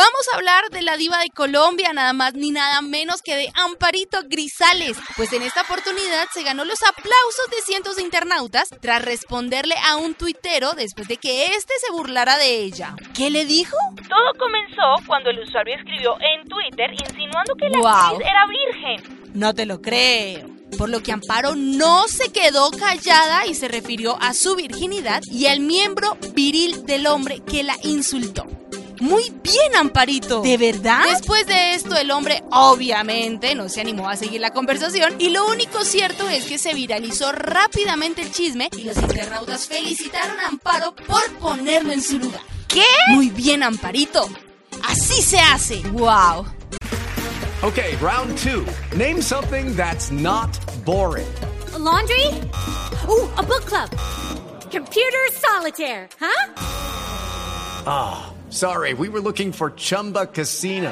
Vamos a hablar de la diva de Colombia, nada más ni nada menos que de Amparito Grisales, pues en esta oportunidad se ganó los aplausos de cientos de internautas tras responderle a un tuitero después de que éste se burlara de ella. ¿Qué le dijo? Todo comenzó cuando el usuario escribió en Twitter insinuando que la Wow. actriz era virgen. No te lo creo. Por lo que Amparo no se quedó callada y se refirió a su virginidad y al miembro viril del hombre que la insultó. Muy bien, Amparito. ¿De verdad? Después de esto, el hombre obviamente no se animó a seguir la conversación y lo único cierto es que se viralizó rápidamente el chisme y los internautas felicitaron a Amparo por ponerlo en su lugar. ¿Qué? Muy bien, Amparito. Así se hace. Wow. Okay, round two. Name something that's not boring. A laundry? Ooh, a book club. Computer solitaire, huh? Ah, oh, sorry, we were looking for Chumba Casino.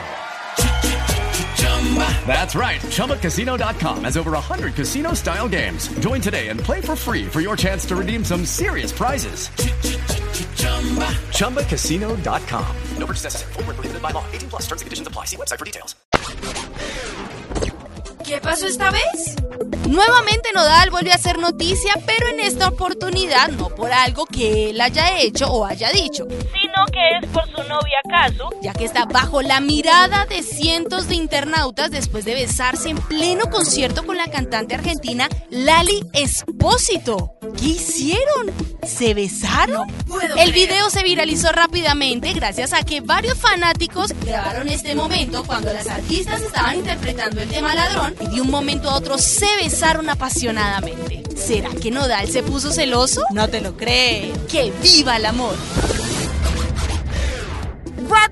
That's right. ChumbaCasino.com has over 100 casino style games. Join today and play for free for your chance to redeem some serious prizes. ChumbaCasino.com. No purchase necessary. Full by law. 18 plus terms and conditions apply. See website for details. ¿Qué pasó esta vez? Nuevamente Nodal volvió a hacer noticia, pero en esta oportunidad no por algo que él haya hecho o haya dicho, Sino que es por su novia Kazu. ya que está bajo la mirada de cientos de internautas después de besarse en pleno concierto con la cantante argentina Lali Espósito. ¿Qué hicieron? ¿Se besaron? puedo El creer. video se viralizó rápidamente gracias a que varios fanáticos grabaron este momento cuando las artistas estaban interpretando el tema ladrón y de un momento a otro se besaron apasionadamente. ¿Será que Nodal se puso celoso? No te lo creo. ¡Que viva el amor!